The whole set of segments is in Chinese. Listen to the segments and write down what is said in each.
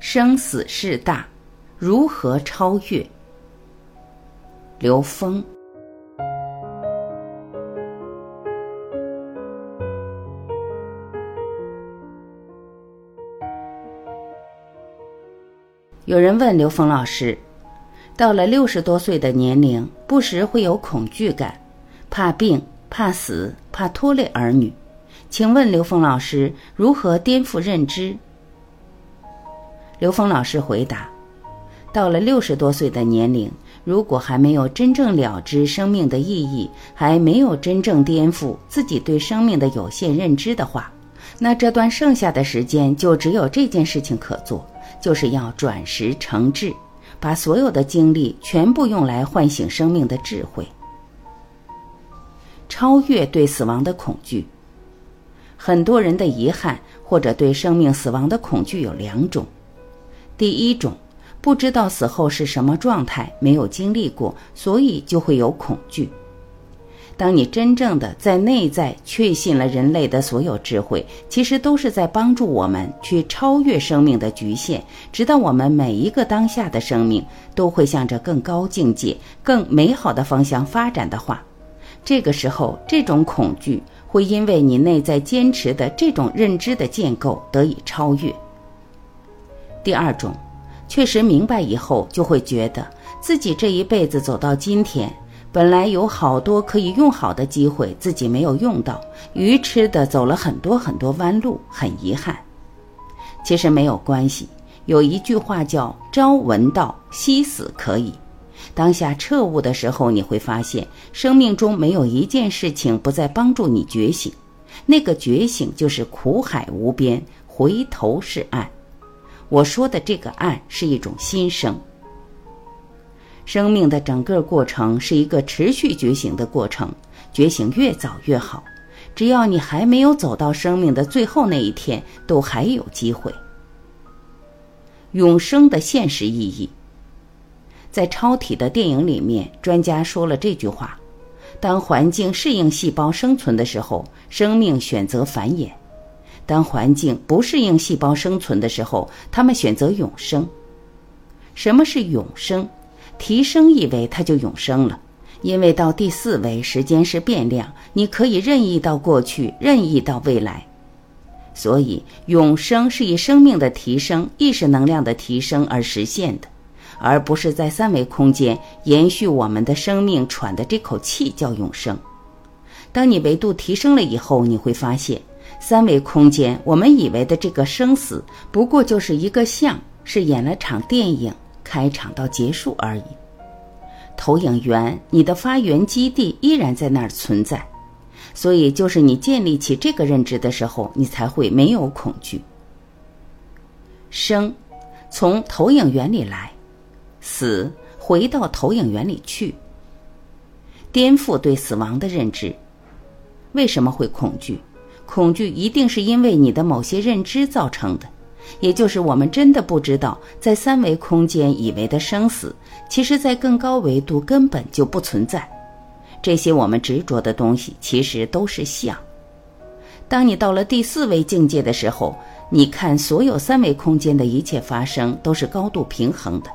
生死事大，如何超越？刘峰。有人问刘峰老师：“到了六十多岁的年龄，不时会有恐惧感，怕病、怕死、怕拖累儿女，请问刘峰老师如何颠覆认知？”刘峰老师回答：“到了六十多岁的年龄，如果还没有真正了知生命的意义，还没有真正颠覆自己对生命的有限认知的话，那这段剩下的时间就只有这件事情可做。”就是要转识成智，把所有的精力全部用来唤醒生命的智慧，超越对死亡的恐惧。很多人的遗憾或者对生命死亡的恐惧有两种：第一种，不知道死后是什么状态，没有经历过，所以就会有恐惧。当你真正的在内在确信了人类的所有智慧，其实都是在帮助我们去超越生命的局限，直到我们每一个当下的生命都会向着更高境界、更美好的方向发展的话，这个时候这种恐惧会因为你内在坚持的这种认知的建构得以超越。第二种，确实明白以后，就会觉得自己这一辈子走到今天。本来有好多可以用好的机会，自己没有用到，愚痴的走了很多很多弯路，很遗憾。其实没有关系，有一句话叫“朝闻道，夕死可以”。当下彻悟的时候，你会发现，生命中没有一件事情不再帮助你觉醒。那个觉醒就是苦海无边，回头是岸。我说的这个爱是一种新生。生命的整个过程是一个持续觉醒的过程，觉醒越早越好。只要你还没有走到生命的最后那一天，都还有机会。永生的现实意义，在超体的电影里面，专家说了这句话：当环境适应细胞生存的时候，生命选择繁衍；当环境不适应细胞生存的时候，他们选择永生。什么是永生？提升一维，它就永生了，因为到第四维，时间是变量，你可以任意到过去，任意到未来，所以永生是以生命的提升、意识能量的提升而实现的，而不是在三维空间延续我们的生命喘的这口气叫永生。当你维度提升了以后，你会发现，三维空间我们以为的这个生死，不过就是一个像，是演了场电影。开场到结束而已。投影源，你的发源基地依然在那儿存在，所以就是你建立起这个认知的时候，你才会没有恐惧。生，从投影源里来；死，回到投影源里去。颠覆对死亡的认知。为什么会恐惧？恐惧一定是因为你的某些认知造成的。也就是我们真的不知道，在三维空间以为的生死，其实在更高维度根本就不存在。这些我们执着的东西，其实都是相。当你到了第四维境界的时候，你看所有三维空间的一切发生都是高度平衡的，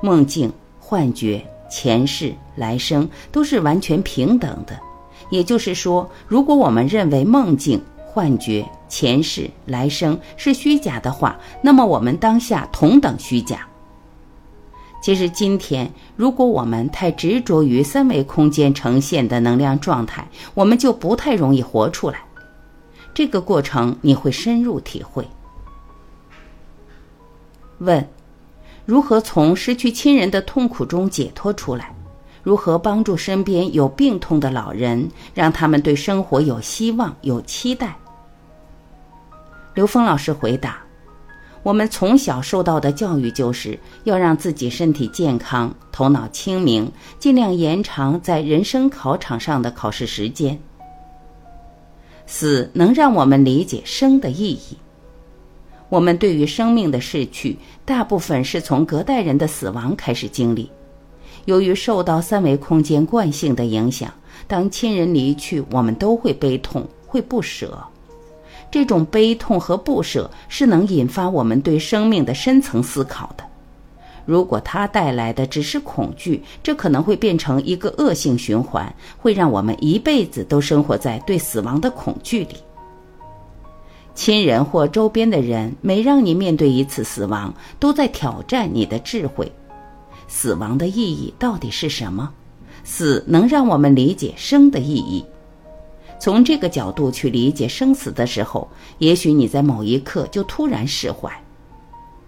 梦境、幻觉、前世、来生都是完全平等的。也就是说，如果我们认为梦境，幻觉、前世、来生是虚假的话，那么我们当下同等虚假。其实今天，如果我们太执着于三维空间呈现的能量状态，我们就不太容易活出来。这个过程你会深入体会。问：如何从失去亲人的痛苦中解脱出来？如何帮助身边有病痛的老人，让他们对生活有希望、有期待？刘峰老师回答：“我们从小受到的教育就是要让自己身体健康、头脑清明，尽量延长在人生考场上的考试时间。死能让我们理解生的意义。我们对于生命的逝去，大部分是从隔代人的死亡开始经历。由于受到三维空间惯性的影响，当亲人离去，我们都会悲痛，会不舍。”这种悲痛和不舍是能引发我们对生命的深层思考的。如果它带来的只是恐惧，这可能会变成一个恶性循环，会让我们一辈子都生活在对死亡的恐惧里。亲人或周边的人每让你面对一次死亡，都在挑战你的智慧。死亡的意义到底是什么？死能让我们理解生的意义。从这个角度去理解生死的时候，也许你在某一刻就突然释怀。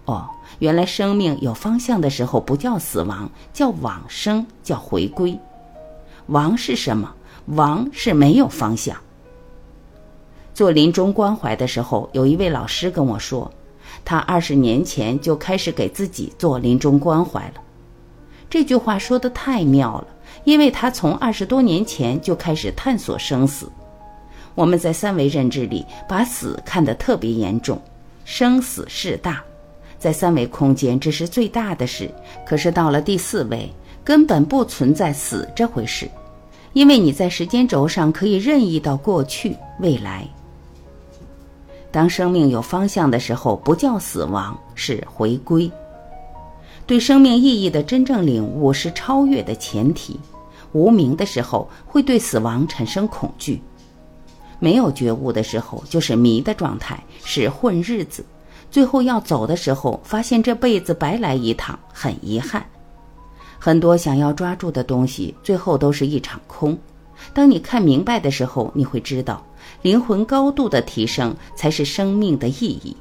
哦。原来生命有方向的时候不叫死亡，叫往生，叫回归。亡是什么？亡是没有方向。做临终关怀的时候，有一位老师跟我说，他二十年前就开始给自己做临终关怀了。这句话说的太妙了，因为他从二十多年前就开始探索生死。我们在三维认知里把死看得特别严重，生死事大。在三维空间，这是最大的事。可是到了第四维，根本不存在死这回事，因为你在时间轴上可以任意到过去、未来。当生命有方向的时候，不叫死亡，是回归。对生命意义的真正领悟是超越的前提。无名的时候，会对死亡产生恐惧；没有觉悟的时候，就是迷的状态，是混日子。最后要走的时候，发现这辈子白来一趟，很遗憾。很多想要抓住的东西，最后都是一场空。当你看明白的时候，你会知道，灵魂高度的提升才是生命的意义。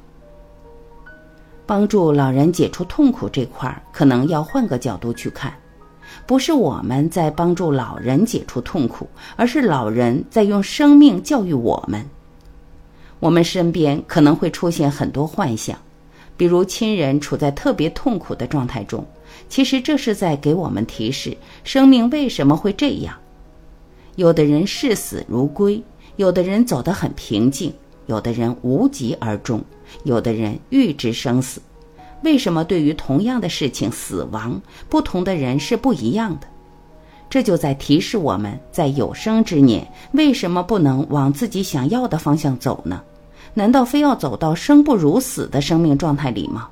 帮助老人解除痛苦这块儿，可能要换个角度去看，不是我们在帮助老人解除痛苦，而是老人在用生命教育我们。我们身边可能会出现很多幻想，比如亲人处在特别痛苦的状态中，其实这是在给我们提示生命为什么会这样。有的人视死如归，有的人走得很平静，有的人无疾而终，有的人预知生死。为什么对于同样的事情，死亡不同的人是不一样的？这就在提示我们在有生之年，为什么不能往自己想要的方向走呢？难道非要走到生不如死的生命状态里吗？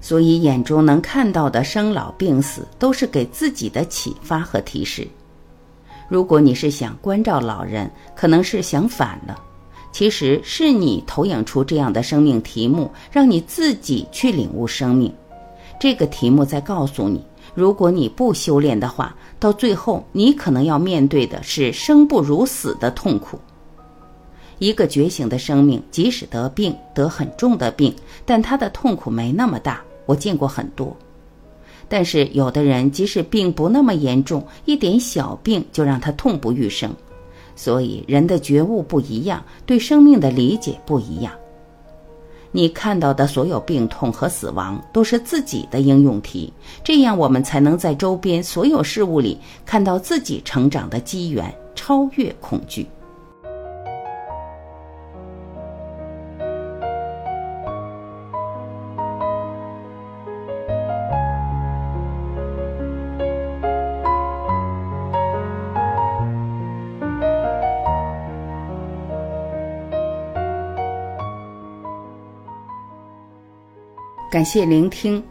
所以眼中能看到的生老病死，都是给自己的启发和提示。如果你是想关照老人，可能是想反了。其实是你投影出这样的生命题目，让你自己去领悟生命。这个题目在告诉你，如果你不修炼的话，到最后你可能要面对的是生不如死的痛苦。一个觉醒的生命，即使得病，得很重的病，但他的痛苦没那么大。我见过很多，但是有的人即使病不那么严重，一点小病就让他痛不欲生。所以人的觉悟不一样，对生命的理解不一样。你看到的所有病痛和死亡，都是自己的应用题。这样我们才能在周边所有事物里看到自己成长的机缘，超越恐惧。感谢聆听，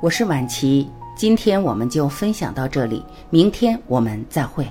我是晚琪。今天我们就分享到这里，明天我们再会。